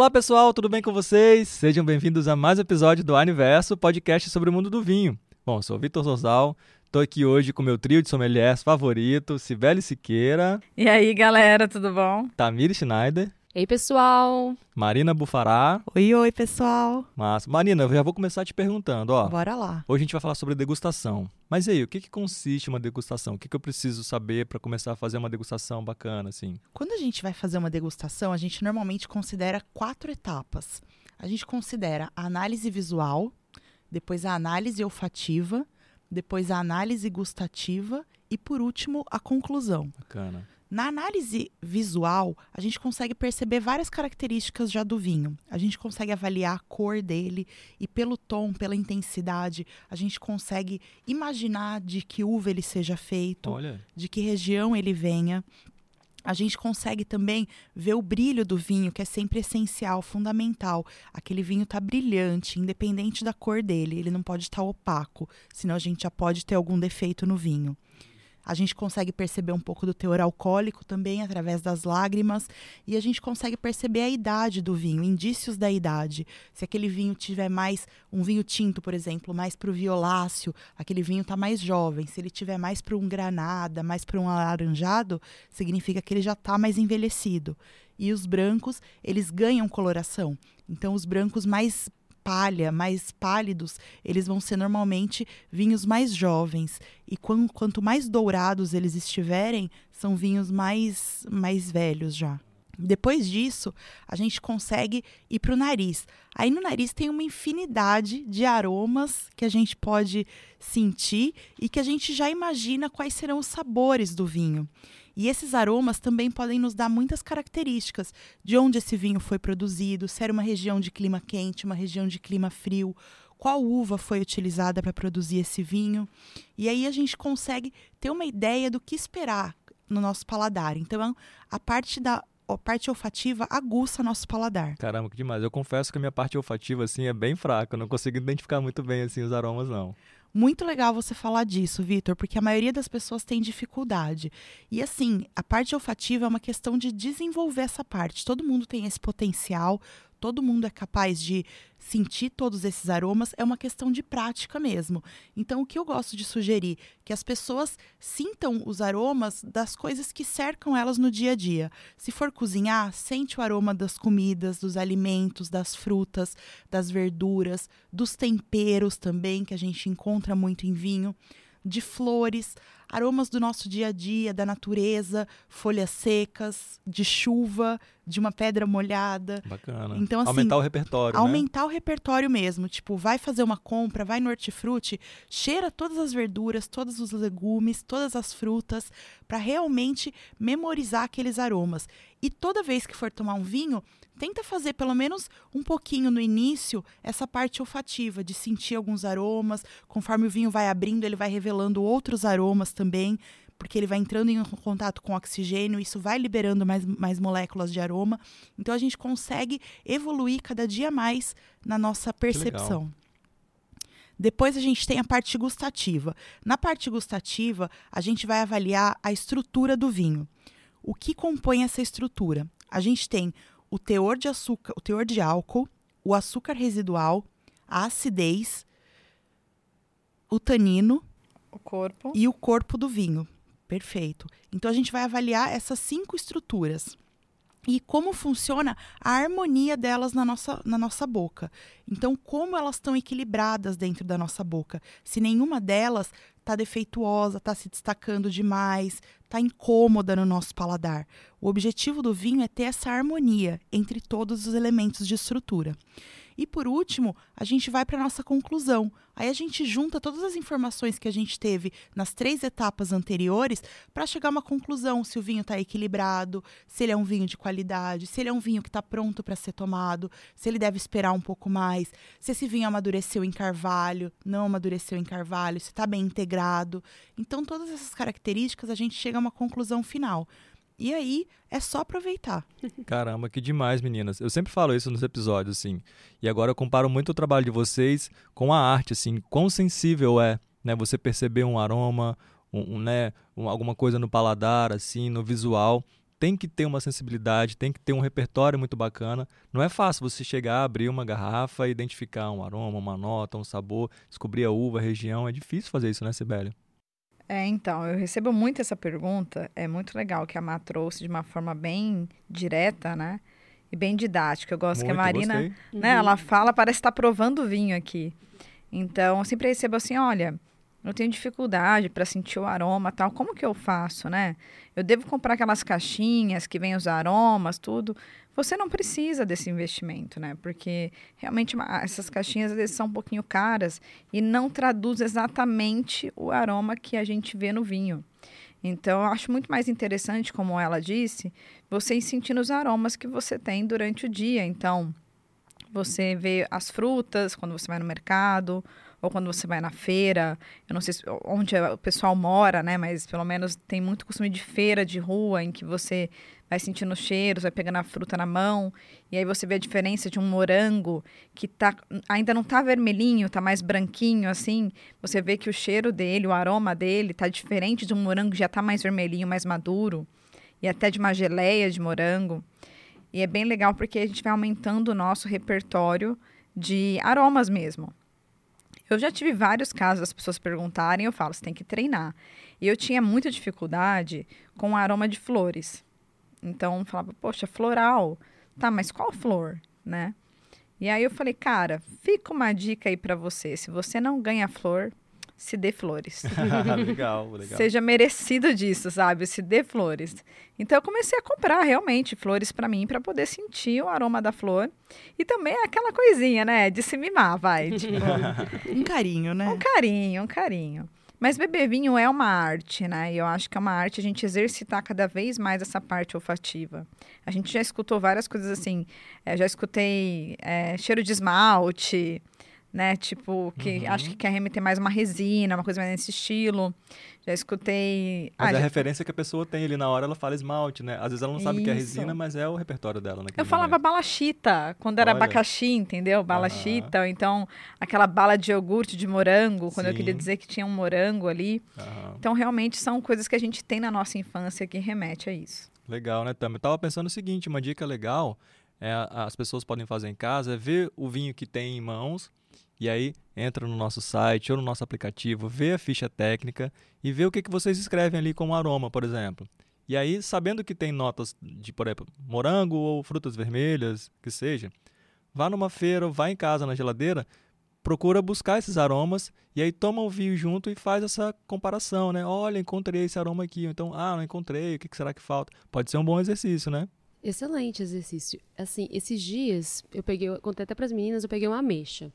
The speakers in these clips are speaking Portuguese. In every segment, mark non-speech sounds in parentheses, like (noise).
Olá pessoal, tudo bem com vocês? Sejam bem-vindos a mais um episódio do Aniverso, podcast sobre o mundo do vinho. Bom, sou o Vitor Rosal, estou aqui hoje com meu trio de sommeliers favorito, Sibeli Siqueira. E aí, galera, tudo bom? Tamir Schneider. Ei, pessoal! Marina Bufará. Oi, oi, pessoal. Mas, Marina, eu já vou começar te perguntando, ó. Bora lá. Hoje a gente vai falar sobre degustação. Mas e aí, o que, que consiste uma degustação? O que, que eu preciso saber para começar a fazer uma degustação bacana, assim? Quando a gente vai fazer uma degustação, a gente normalmente considera quatro etapas. A gente considera a análise visual, depois a análise olfativa, depois a análise gustativa e, por último, a conclusão. Bacana. Na análise visual, a gente consegue perceber várias características já do vinho. A gente consegue avaliar a cor dele e pelo tom, pela intensidade, a gente consegue imaginar de que uva ele seja feito, Olha, de que região ele venha. A gente consegue também ver o brilho do vinho, que é sempre essencial, fundamental. Aquele vinho está brilhante, independente da cor dele, ele não pode estar opaco, senão a gente já pode ter algum defeito no vinho. A gente consegue perceber um pouco do teor alcoólico também através das lágrimas e a gente consegue perceber a idade do vinho, indícios da idade. Se aquele vinho tiver mais um vinho tinto, por exemplo, mais para o violáceo, aquele vinho está mais jovem. Se ele tiver mais para um granada, mais para um alaranjado, significa que ele já está mais envelhecido. E os brancos, eles ganham coloração. Então, os brancos mais palha, mais pálidos, eles vão ser normalmente vinhos mais jovens. E quan- quanto mais dourados eles estiverem, são vinhos mais, mais velhos já. Depois disso, a gente consegue ir para o nariz. Aí no nariz tem uma infinidade de aromas que a gente pode sentir e que a gente já imagina quais serão os sabores do vinho. E esses aromas também podem nos dar muitas características de onde esse vinho foi produzido, se era uma região de clima quente, uma região de clima frio, qual uva foi utilizada para produzir esse vinho. E aí a gente consegue ter uma ideia do que esperar no nosso paladar. Então, a parte da a parte olfativa aguça nosso paladar. caramba, que demais. Eu confesso que a minha parte olfativa, assim, é bem fraca. Eu não consigo identificar muito bem, assim, os aromas, não. Muito legal você falar disso, Vitor, porque a maioria das pessoas tem dificuldade. E assim, a parte olfativa é uma questão de desenvolver essa parte. Todo mundo tem esse potencial, todo mundo é capaz de sentir todos esses aromas, é uma questão de prática mesmo. Então, o que eu gosto de sugerir? Que as pessoas sintam os aromas das coisas que cercam elas no dia a dia. Se for cozinhar, sente o aroma das comidas, dos alimentos, das frutas, das verduras, dos temperos também, que a gente encontra muito em vinho, de flores, aromas do nosso dia a dia, da natureza, folhas secas, de chuva, de uma pedra molhada. Bacana. Então, assim, Aumentar o repertório, né? Aumentar o repertório mesmo. Tipo, vai fazer uma compra, vai no hortifruti, cheira todas as verduras, todos os legumes, todas as frutas, para realmente memorizar aqueles aromas. E toda vez que for tomar um vinho, tenta fazer pelo menos um pouquinho no início essa parte olfativa, de sentir alguns aromas. Conforme o vinho vai abrindo, ele vai revelando outros aromas também, porque ele vai entrando em contato com oxigênio, isso vai liberando mais, mais moléculas de aroma. Então a gente consegue evoluir cada dia mais na nossa percepção. Depois a gente tem a parte gustativa. Na parte gustativa, a gente vai avaliar a estrutura do vinho. O que compõe essa estrutura? A gente tem o teor de açúcar, o teor de álcool, o açúcar residual, a acidez, o tanino O corpo. e o corpo do vinho. Perfeito. Então a gente vai avaliar essas cinco estruturas e como funciona a harmonia delas na nossa, na nossa boca. Então, como elas estão equilibradas dentro da nossa boca. Se nenhuma delas está defeituosa, está se destacando demais, está incômoda no nosso paladar. O objetivo do vinho é ter essa harmonia entre todos os elementos de estrutura. E por último, a gente vai para a nossa conclusão. Aí a gente junta todas as informações que a gente teve nas três etapas anteriores para chegar a uma conclusão: se o vinho está equilibrado, se ele é um vinho de qualidade, se ele é um vinho que está pronto para ser tomado, se ele deve esperar um pouco mais, se esse vinho amadureceu em carvalho, não amadureceu em carvalho, se está bem integrado. Então, todas essas características a gente chega a uma conclusão final. E aí é só aproveitar. (laughs) Caramba, que demais, meninas. Eu sempre falo isso nos episódios, assim. E agora eu comparo muito o trabalho de vocês com a arte, assim, quão sensível é, né? Você perceber um aroma, um, um né, um, alguma coisa no paladar, assim, no visual. Tem que ter uma sensibilidade, tem que ter um repertório muito bacana. Não é fácil você chegar, abrir uma garrafa, identificar um aroma, uma nota, um sabor, descobrir a uva, a região. É difícil fazer isso, né, Sibélia? É, então, eu recebo muito essa pergunta. É muito legal que a Má trouxe de uma forma bem direta, né? E bem didática. Eu gosto muito, que a Marina, gostei. né? Ela fala, parece estar provando vinho aqui. Então, eu sempre recebo assim, olha, eu tenho dificuldade para sentir o aroma, tal. Como que eu faço, né? Eu devo comprar aquelas caixinhas que vêm os aromas, tudo. Você não precisa desse investimento, né? Porque realmente essas caixinhas às vezes são um pouquinho caras e não traduz exatamente o aroma que a gente vê no vinho. Então, eu acho muito mais interessante, como ela disse, você ir sentindo os aromas que você tem durante o dia. Então, você vê as frutas quando você vai no mercado ou quando você vai na feira. Eu não sei se- onde o pessoal mora, né? Mas pelo menos tem muito costume de feira de rua em que você vai sentindo os cheiros, vai pegando a fruta na mão e aí você vê a diferença de um morango que tá, ainda não tá vermelhinho, tá mais branquinho assim. Você vê que o cheiro dele, o aroma dele tá diferente de um morango que já tá mais vermelhinho, mais maduro e até de uma geleia de morango. E é bem legal porque a gente vai aumentando o nosso repertório de aromas mesmo. Eu já tive vários casos das pessoas perguntarem, eu falo, você tem que treinar. E eu tinha muita dificuldade com o aroma de flores. Então, eu falava, poxa, floral. Tá, mas qual flor, né? E aí eu falei, cara, fica uma dica aí pra você. Se você não ganha flor, se dê flores. (laughs) legal, legal. Seja merecido disso, sabe? Se dê flores. Então eu comecei a comprar realmente flores pra mim pra poder sentir o aroma da flor e também aquela coisinha, né, de se mimar, vai, (laughs) tipo, Um carinho, né? um carinho, um carinho. Mas beber vinho é uma arte, né? E eu acho que é uma arte a gente exercitar cada vez mais essa parte olfativa. A gente já escutou várias coisas assim. eh, já escutei eh, cheiro de esmalte, né? Tipo, que Uhum. acho que quer remeter mais uma resina, uma coisa mais nesse estilo. Já escutei. Mas ah, é a já- referência que a pessoa tem ali na hora, ela fala esmalte, né? Às vezes ela não sabe que é resina, mas é o repertório dela Eu falava momento. balachita, quando era Olha. abacaxi, entendeu? Balachita, ou então aquela bala de iogurte de morango, quando eu queria Sim. dizer que tinha um morango ali. Aham. Então, realmente, são coisas que a gente tem na nossa infância que remete a isso. Legal, né, Tam? Eu tava pensando o seguinte, uma dica legal é a- as pessoas podem fazer em casa é ver o vinho que tem em mãos e aí entra no nosso site ou no nosso aplicativo, vê a ficha técnica e vê o que, que vocês escrevem ali como aroma, por exemplo. E aí, sabendo que tem notas de, por exemplo, morango ou frutas vermelhas, que seja, vá numa feira ou vá em casa na geladeira, procura buscar esses aromas e aí toma o vinho junto e faz essa comparação, né? Olha, encontrei esse aroma aqui, então, ah, não encontrei, o que será que falta? Pode ser um bom exercício, né? Excelente exercício. Assim, esses dias, eu peguei, contei até para as meninas, eu peguei uma ameixa.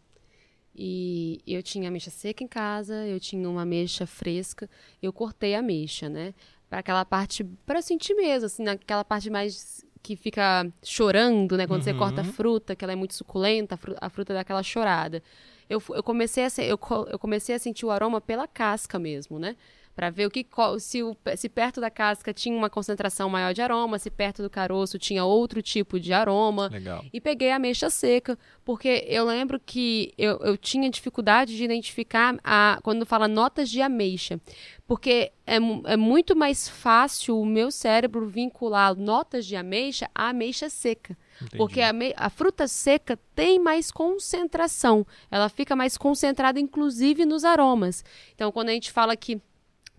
E eu tinha ameixa seca em casa, eu tinha uma ameixa fresca, eu cortei a ameixa, né? Para aquela parte, para sentir mesmo, assim, naquela parte mais que fica chorando, né? Quando você Uhum. corta a fruta, que ela é muito suculenta, a fru- a fruta dá aquela chorada. Eu, eu, comecei a, eu, eu comecei a sentir o aroma pela casca mesmo, né? Para ver o que se, o- se perto da casca tinha uma concentração maior de aroma, se perto do caroço tinha outro tipo de aroma. Legal. E peguei a ameixa seca, porque eu lembro que eu, eu tinha dificuldade de identificar a, quando fala notas de ameixa. Porque é, é muito mais fácil o meu cérebro vincular notas de ameixa à ameixa seca. Entendi. Porque a, a fruta seca tem mais concentração. Ela fica mais concentrada, inclusive, nos aromas. Então, quando a gente fala que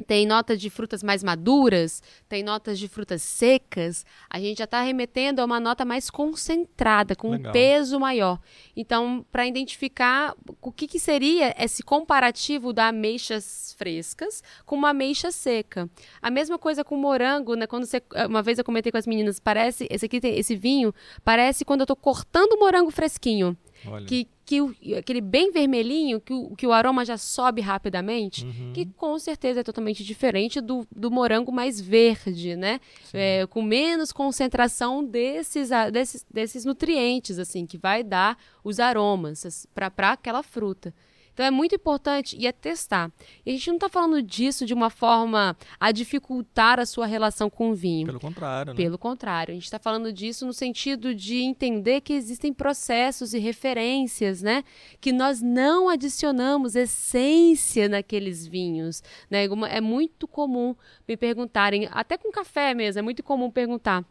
tem notas de frutas mais maduras, tem notas de frutas secas, a gente já está remetendo a uma nota mais concentrada, com um Legal. peso maior. Então, para identificar o que, que seria esse comparativo da ameixas frescas com uma ameixa seca. A mesma coisa com morango, né? Quando você, uma vez eu comentei com as meninas, parece esse aqui tem esse vinho, parece quando eu estou cortando o morango fresquinho, Olha. que, que o- aquele bem vermelhinho, que o, que o aroma já sobe rapidamente, Uhum. que com certeza é totalmente diferente do, do morango mais verde, né? É, com menos concentração desses, desses, desses nutrientes, assim, que vai dar os aromas para aquela fruta. Então é muito importante e é testar. E a gente não está falando disso de uma forma a dificultar a sua relação com o vinho. Pelo contrário, né? Pelo contrário, a gente está falando disso no sentido de entender que existem processos e referências, né? Que nós não adicionamos essência naqueles vinhos, né? É muito comum me perguntarem, até com café mesmo, é muito comum perguntar.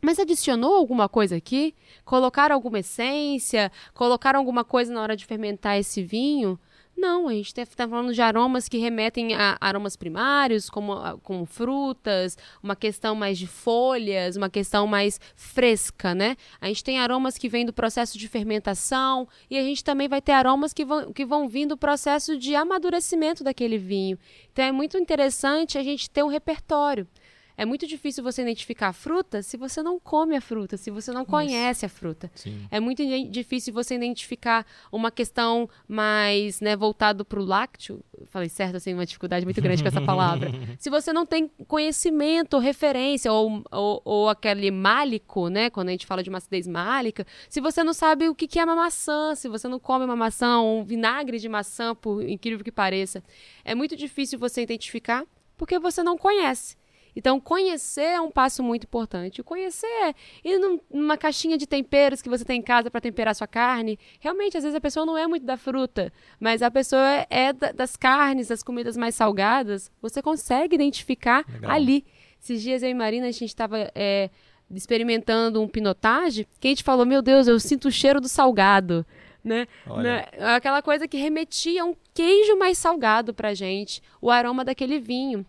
Mas adicionou alguma coisa aqui? Colocaram alguma essência? Colocaram alguma coisa na hora de fermentar esse vinho? Não, a gente está falando de aromas que remetem a aromas primários, como, como frutas, uma questão mais de folhas, uma questão mais fresca, né? A gente tem aromas que vêm do processo de fermentação e a gente também vai ter aromas que vão, que vão vir do processo de amadurecimento daquele vinho. Então é muito interessante a gente ter um repertório. É muito difícil você identificar a fruta se você não come a fruta, se você não Isso. conhece a fruta. Sim. É muito difícil você identificar uma questão mais né, voltado para o lácteo. Falei certo, assim, uma dificuldade muito grande com essa palavra. (laughs) se você não tem conhecimento, referência, ou, ou, ou, aquele málico, né? Quando a gente fala de uma acidez málica, se você não sabe o que, que é uma maçã, se você não come uma maçã, um vinagre de maçã, por incrível que pareça, é muito difícil você identificar porque você não conhece. Então, conhecer é um passo muito importante. O conhecer é ir num, numa caixinha de temperos que você tem em casa para temperar sua carne. Realmente, às vezes a pessoa não é muito da fruta, mas a pessoa é, é da, das carnes, das comidas mais salgadas. Você consegue identificar Legal. ali. Esses dias eu e Marina, a gente estava é, experimentando um pinotage, que a gente falou, meu Deus, eu sinto o cheiro do salgado. Né? né? Aquela coisa que remetia a um queijo mais salgado pra gente, o aroma daquele vinho.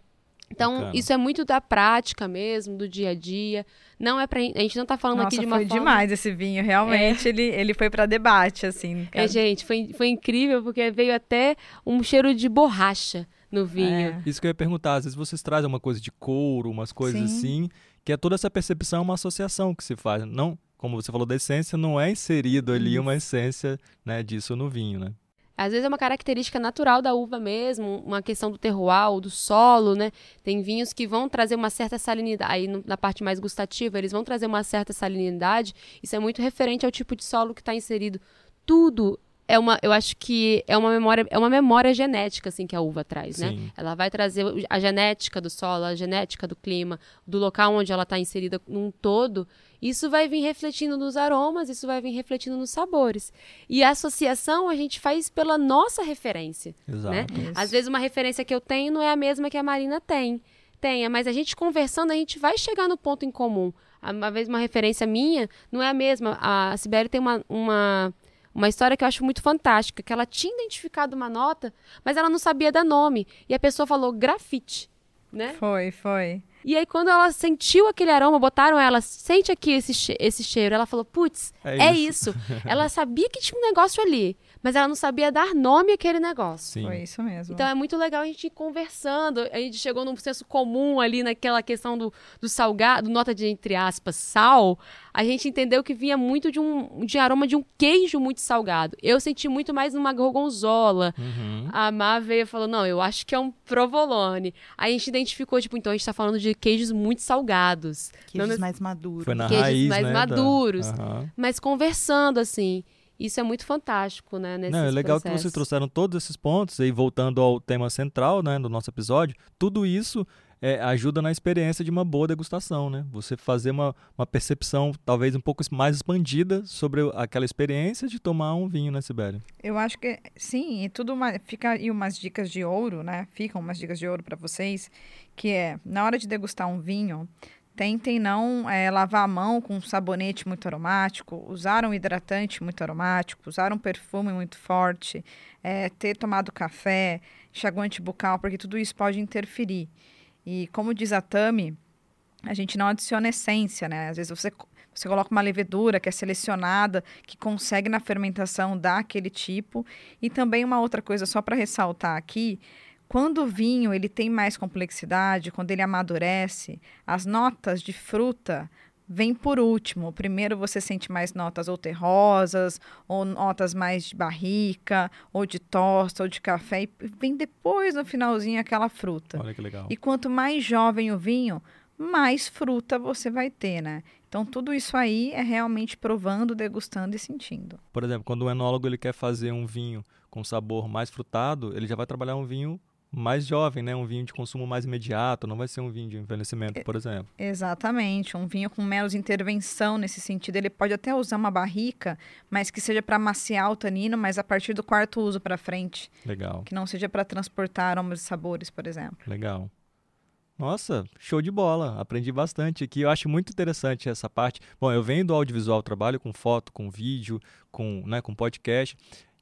Então, Bacana. isso é muito da prática mesmo, do dia a dia. Não é pra. A gente não tá falando Nossa, aqui de uma foi forma... demais esse vinho. Realmente, é. ele, ele foi para debate, assim. Cara. É, gente, foi, foi incrível, porque veio até um cheiro de borracha no vinho. É. Isso que eu ia perguntar, às vezes vocês trazem uma coisa de couro, umas coisas Sim. assim, que é toda essa percepção, uma associação que se faz. Não, como você falou da essência, não é inserido ali uma essência né, disso no vinho, né? Às vezes é uma característica natural da uva mesmo, uma questão do terroir, do solo, né? Tem vinhos que vão trazer uma certa salinidade, aí na parte mais gustativa, eles vão trazer uma certa salinidade. Isso é muito referente ao tipo de solo que está inserido. Tudo é uma, eu acho que é uma memória, é uma memória genética assim que a uva traz, né? Sim. né? Ela vai trazer a genética do solo, a genética do clima, do local onde ela está inserida num todo. Isso vai vir refletindo nos aromas, isso vai vir refletindo nos sabores. E a associação a gente faz pela nossa referência, Exato. né? Às vezes uma referência que eu tenho não é a mesma que a Marina tem. Tenha, mas a gente conversando, a gente vai chegar no ponto em comum. Uma vez uma referência minha não é a mesma. A Sibeli tem uma, uma uma história que eu acho muito fantástica, que ela tinha identificado uma nota, mas ela não sabia dar nome. E a pessoa falou grafite, né? Foi, foi. E aí, quando ela sentiu aquele aroma, botaram ela, sente aqui esse, che esse cheiro. Ela falou, putz, é, é isso. isso. ela sabia que tinha um negócio ali mas ela não sabia dar nome àquele negócio. Sim. Foi isso mesmo. Então é muito legal a gente ir conversando. A gente chegou num senso comum ali naquela questão do, do salgado, nota de entre aspas, sal. A gente entendeu que vinha muito de um de aroma de um queijo muito salgado. Eu senti muito mais numa gorgonzola. Uhum. A Má veio e falou: não, eu acho que é um provolone. Aí a gente identificou, tipo, então a gente tá falando de queijos muito salgados. Queijos não, mais maduros. Foi na queijos raiz, mais né, maduros. Da... Uhum. Mas conversando, assim. Isso é muito fantástico, né? Não, é legal processos. que vocês trouxeram todos esses pontos, e voltando ao tema central né, do nosso episódio, tudo isso é, ajuda na experiência de uma boa degustação, né? Você fazer uma, uma percepção talvez um pouco mais expandida sobre aquela experiência de tomar um vinho, né, Sibéria? Eu acho que sim, e tudo uma, fica aí umas dicas de ouro, né? Ficam umas dicas de ouro para vocês, que é, na hora de degustar um vinho, Tentem não é, lavar a mão com um sabonete muito aromático, usar um hidratante muito aromático, usar um perfume muito forte, é, ter tomado café, enxaguante bucal, porque tudo isso pode interferir. E como diz a Tami, a gente não adiciona essência, né? Às vezes você, você coloca uma levedura que é selecionada, que consegue na fermentação dar aquele tipo. E também uma outra coisa, só para ressaltar aqui, quando o vinho ele tem mais complexidade, quando ele amadurece, as notas de fruta vêm por último. Primeiro você sente mais notas ou terrosas, ou notas mais de barrica, ou de tosta, ou de café, e vem depois no finalzinho aquela fruta. Olha que legal. E quanto mais jovem o vinho, mais fruta você vai ter, né? Então tudo isso aí é realmente provando, degustando e sentindo. Por exemplo, quando o enólogo ele quer fazer um vinho com sabor mais frutado, ele já vai trabalhar um vinho mais jovem, né? Um vinho de consumo mais imediato, não vai ser um vinho de envelhecimento, por exemplo. Exatamente, um vinho com menos intervenção nesse sentido. Ele pode até usar uma barrica, mas que seja para maciar o tanino, mas a partir do quarto uso para frente. Legal. Que não seja para transportar aromas e sabores, por exemplo. Legal. Nossa, show de bola. Aprendi bastante aqui. Eu acho muito interessante essa parte. Bom, eu venho do audiovisual, trabalho com foto, com vídeo, com, né, com podcast.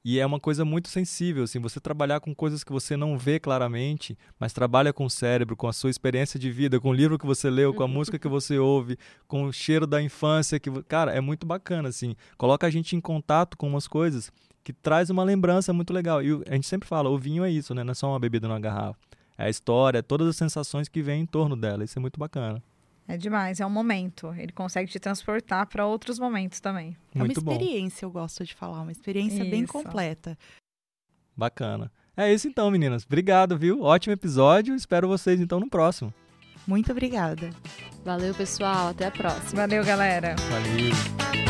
E é uma coisa muito sensível, assim, você trabalhar com coisas que você não vê claramente, mas trabalha com o cérebro, com a sua experiência de vida, com o livro que você leu, com a música que você ouve, com o cheiro da infância que, cara, é muito bacana assim. Coloca a gente em contato com umas coisas que traz uma lembrança muito legal. E a gente sempre fala, o vinho é isso, né? Não é só uma bebida numa garrafa. É a história, é todas as sensações que vêm em torno dela. Isso é muito bacana. É demais, é um momento. Ele consegue te transportar para outros momentos também. Muito é uma experiência, bom. eu gosto de falar, uma experiência isso. bem completa. Bacana. É isso então, meninas. Obrigado, viu? Ótimo episódio. Espero vocês então no próximo. Muito obrigada. Valeu, pessoal. Até a próxima. Valeu, galera. Valeu.